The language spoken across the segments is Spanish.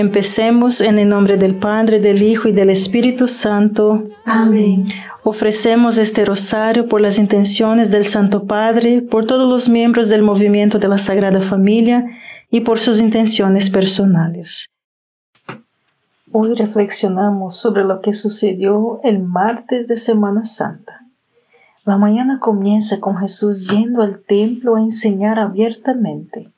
Empecemos en el nombre del Padre, del Hijo y del Espíritu Santo. Amén. Ofrecemos este rosario por las intenciones del Santo Padre, por todos los miembros del movimiento de la Sagrada Familia y por sus intenciones personales. Hoy reflexionamos sobre lo que sucedió el martes de Semana Santa. La mañana comienza con Jesús yendo al templo a enseñar abiertamente,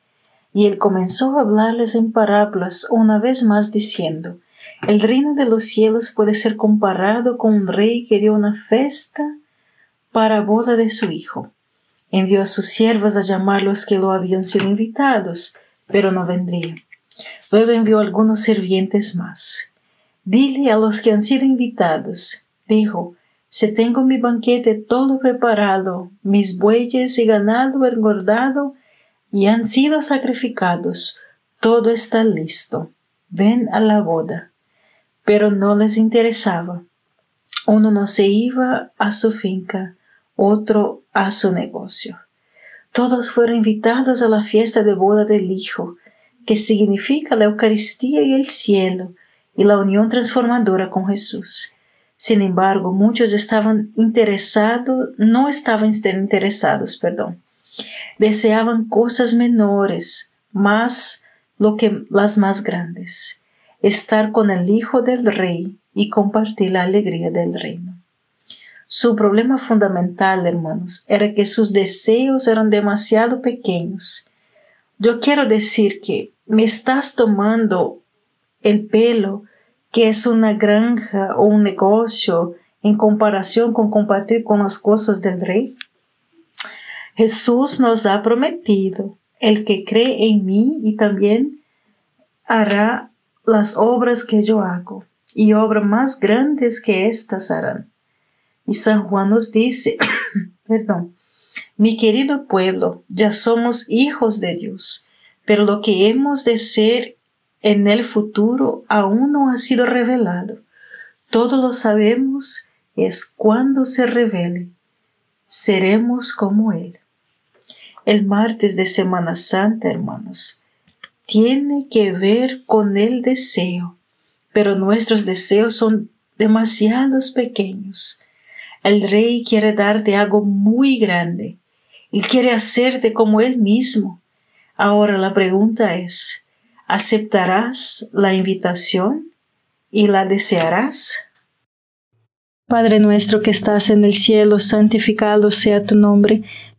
y él comenzó a hablarles en parábolas una vez más diciendo, el reino de los cielos puede ser comparado con un rey que dio una fiesta para boda de su hijo. Envió a sus siervos a llamar los que lo habían sido invitados, pero no vendrían. Luego envió algunos sirvientes más. Dile a los que han sido invitados, dijo, si tengo mi banquete todo preparado, mis bueyes y ganado engordado y han sido sacrificados, todo está listo. Ven a la boda pero no les interesaba. Uno no se iba a su finca, otro a su negocio. Todos fueron invitados a la fiesta de boda del Hijo, que significa la Eucaristía y el cielo y la unión transformadora con Jesús. Sin embargo, muchos estaban interesados, no estaban interesados, perdón. Deseaban cosas menores, más lo que las más grandes estar con el Hijo del Rey y compartir la alegría del reino. Su problema fundamental, hermanos, era que sus deseos eran demasiado pequeños. Yo quiero decir que me estás tomando el pelo, que es una granja o un negocio, en comparación con compartir con las cosas del rey. Jesús nos ha prometido, el que cree en mí y también hará las obras que yo hago, y obras más grandes que éstas harán. Y San Juan nos dice, perdón, mi querido pueblo, ya somos hijos de Dios, pero lo que hemos de ser en el futuro aún no ha sido revelado. Todo lo sabemos es cuando se revele. Seremos como Él. El martes de Semana Santa, hermanos, tiene que ver con el deseo, pero nuestros deseos son demasiados pequeños. El rey quiere darte algo muy grande. Él quiere hacerte como él mismo. Ahora la pregunta es, ¿aceptarás la invitación y la desearás? Padre nuestro que estás en el cielo, santificado sea tu nombre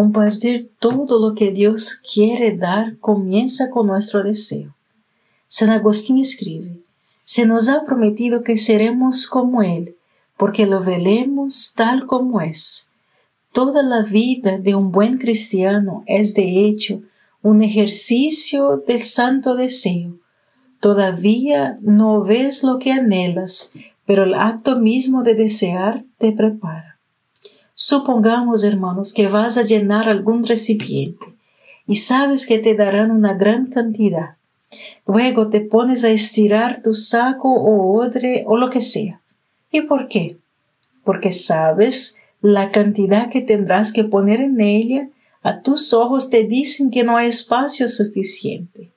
Compartir todo lo que Dios quiere dar comienza con nuestro deseo. San Agustín escribe, se nos ha prometido que seremos como Él, porque lo veremos tal como es. Toda la vida de un buen cristiano es de hecho un ejercicio del santo deseo. Todavía no ves lo que anhelas, pero el acto mismo de desear te prepara. Supongamos, hermanos, que vas a llenar algún recipiente y sabes que te darán una gran cantidad. Luego te pones a estirar tu saco o odre o lo que sea. ¿Y por qué? Porque sabes la cantidad que tendrás que poner en ella. A tus ojos te dicen que no hay espacio suficiente.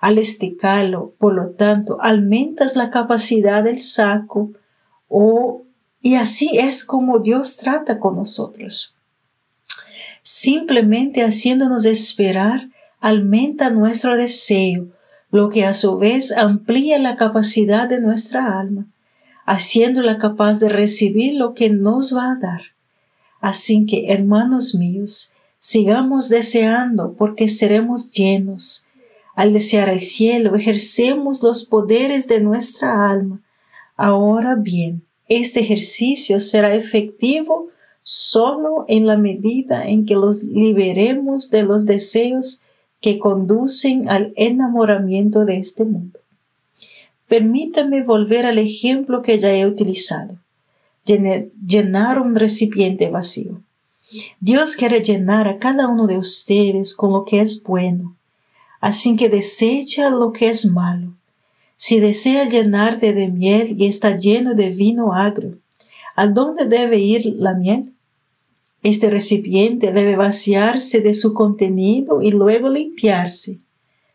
Al esticarlo, por lo tanto, aumentas la capacidad del saco o y así es como Dios trata con nosotros. Simplemente haciéndonos esperar, aumenta nuestro deseo, lo que a su vez amplía la capacidad de nuestra alma, haciéndola capaz de recibir lo que nos va a dar. Así que, hermanos míos, sigamos deseando porque seremos llenos. Al desear el cielo, ejercemos los poderes de nuestra alma. Ahora bien, este ejercicio será efectivo solo en la medida en que los liberemos de los deseos que conducen al enamoramiento de este mundo. Permítame volver al ejemplo que ya he utilizado. Llenar un recipiente vacío. Dios quiere llenar a cada uno de ustedes con lo que es bueno, así que desecha lo que es malo si desea llenarte de miel y está lleno de vino agrio, ¿a dónde debe ir la miel? Este recipiente debe vaciarse de su contenido y luego limpiarse.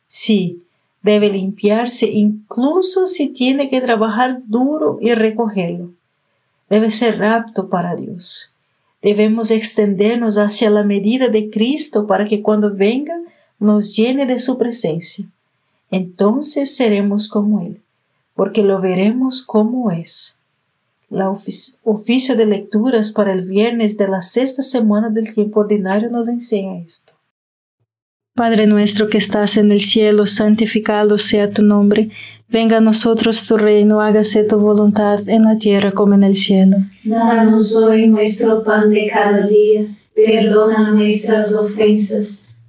Sí, debe limpiarse incluso si tiene que trabajar duro y recogerlo. Debe ser rapto para Dios. Debemos extendernos hacia la medida de Cristo para que cuando venga nos llene de su presencia entonces seremos como Él, porque lo veremos como es. La oficio de lecturas para el viernes de la sexta semana del tiempo ordinario nos enseña esto. Padre nuestro que estás en el cielo, santificado sea tu nombre. Venga a nosotros tu reino, hágase tu voluntad en la tierra como en el cielo. Danos hoy nuestro pan de cada día, perdona nuestras ofensas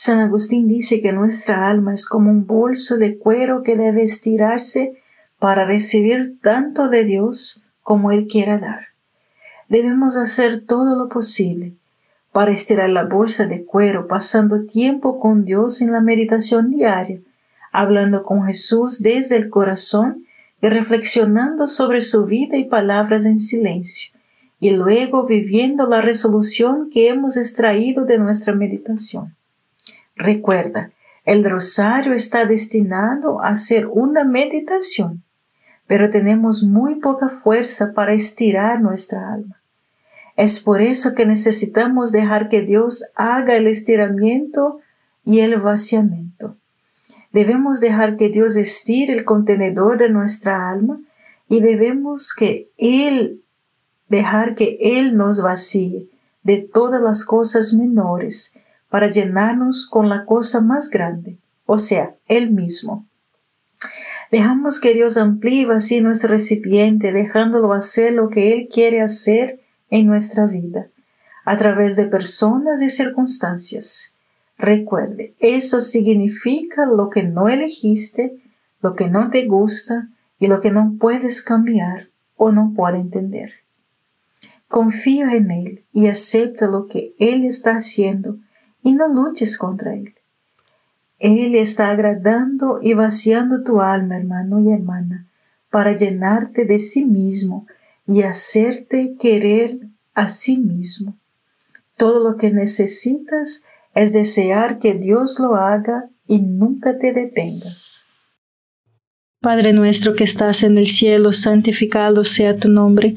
San Agustín dice que nuestra alma es como un bolso de cuero que debe estirarse para recibir tanto de Dios como Él quiera dar. Debemos hacer todo lo posible para estirar la bolsa de cuero pasando tiempo con Dios en la meditación diaria, hablando con Jesús desde el corazón y reflexionando sobre su vida y palabras en silencio, y luego viviendo la resolución que hemos extraído de nuestra meditación. Recuerda, el rosario está destinado a ser una meditación, pero tenemos muy poca fuerza para estirar nuestra alma. Es por eso que necesitamos dejar que Dios haga el estiramiento y el vaciamiento. Debemos dejar que Dios estire el contenedor de nuestra alma y debemos que Él dejar que Él nos vacíe de todas las cosas menores para llenarnos con la cosa más grande, o sea, Él mismo. Dejamos que Dios amplíe así nuestro recipiente, dejándolo hacer lo que Él quiere hacer en nuestra vida, a través de personas y circunstancias. Recuerde, eso significa lo que no elegiste, lo que no te gusta y lo que no puedes cambiar o no puedes entender. Confía en Él y acepta lo que Él está haciendo y no luches contra Él. Él está agradando y vaciando tu alma, hermano y hermana, para llenarte de sí mismo y hacerte querer a sí mismo. Todo lo que necesitas es desear que Dios lo haga y nunca te detengas. Padre nuestro que estás en el cielo, santificado sea tu nombre.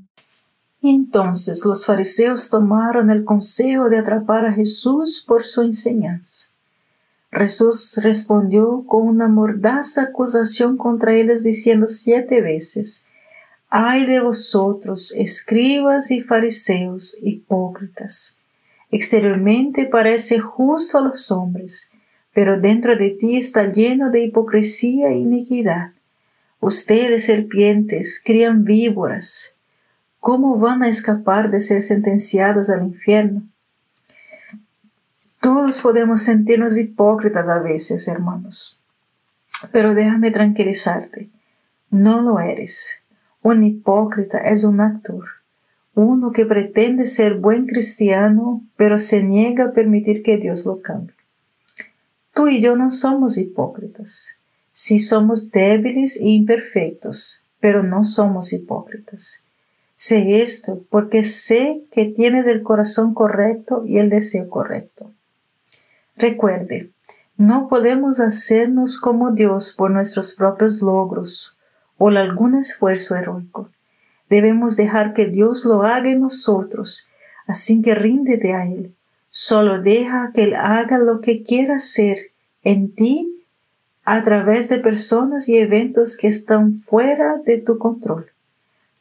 Entonces los fariseos tomaron el consejo de atrapar a Jesús por su enseñanza. Jesús respondió con una mordaza acusación contra ellos diciendo siete veces, Ay de vosotros, escribas y fariseos, hipócritas. Exteriormente parece justo a los hombres, pero dentro de ti está lleno de hipocresía e iniquidad. Ustedes, serpientes, crían víboras. ¿Cómo van a escapar de ser sentenciados al infierno? Todos podemos sentirnos hipócritas a veces, hermanos. Pero déjame tranquilizarte, no lo eres. Un hipócrita es un actor, uno que pretende ser buen cristiano, pero se niega a permitir que Dios lo cambie. Tú y yo no somos hipócritas. Sí somos débiles e imperfectos, pero no somos hipócritas. Sé esto porque sé que tienes el corazón correcto y el deseo correcto. Recuerde, no podemos hacernos como Dios por nuestros propios logros o algún esfuerzo heroico. Debemos dejar que Dios lo haga en nosotros, así que ríndete a Él. Solo deja que Él haga lo que quiera hacer en ti a través de personas y eventos que están fuera de tu control.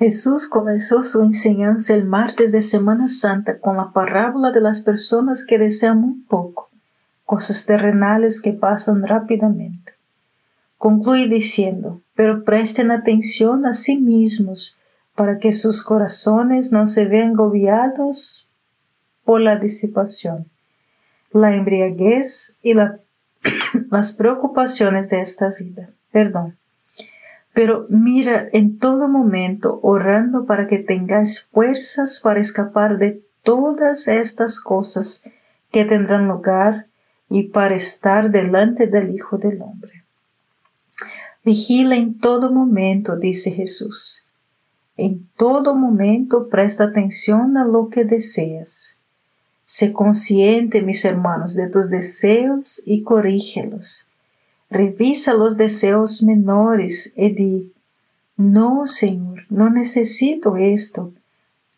Jesús comenzó su enseñanza el martes de Semana Santa con la parábola de las personas que desean muy poco, cosas terrenales que pasan rápidamente. Concluye diciendo, pero presten atención a sí mismos para que sus corazones no se vean gobiados por la disipación, la embriaguez y las preocupaciones de esta vida. Perdón pero mira en todo momento orando para que tengáis fuerzas para escapar de todas estas cosas que tendrán lugar y para estar delante del Hijo del Hombre. Vigila en todo momento, dice Jesús. En todo momento presta atención a lo que deseas. Sé consciente, mis hermanos, de tus deseos y corrígelos Revisa los deseos menores y di, No, Señor, no necesito esto.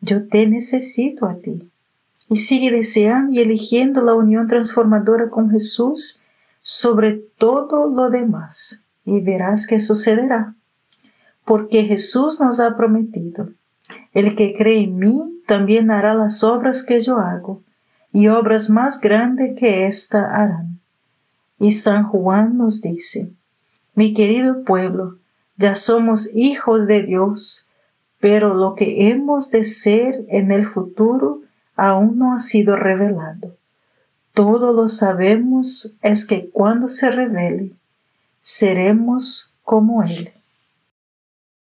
Yo te necesito a ti. Y sigue deseando y eligiendo la unión transformadora con Jesús sobre todo lo demás. Y verás que sucederá. Porque Jesús nos ha prometido, el que cree en mí también hará las obras que yo hago, y obras más grandes que ésta harán. Y San Juan nos dice, mi querido pueblo, ya somos hijos de Dios, pero lo que hemos de ser en el futuro aún no ha sido revelado. Todo lo sabemos es que cuando se revele, seremos como Él.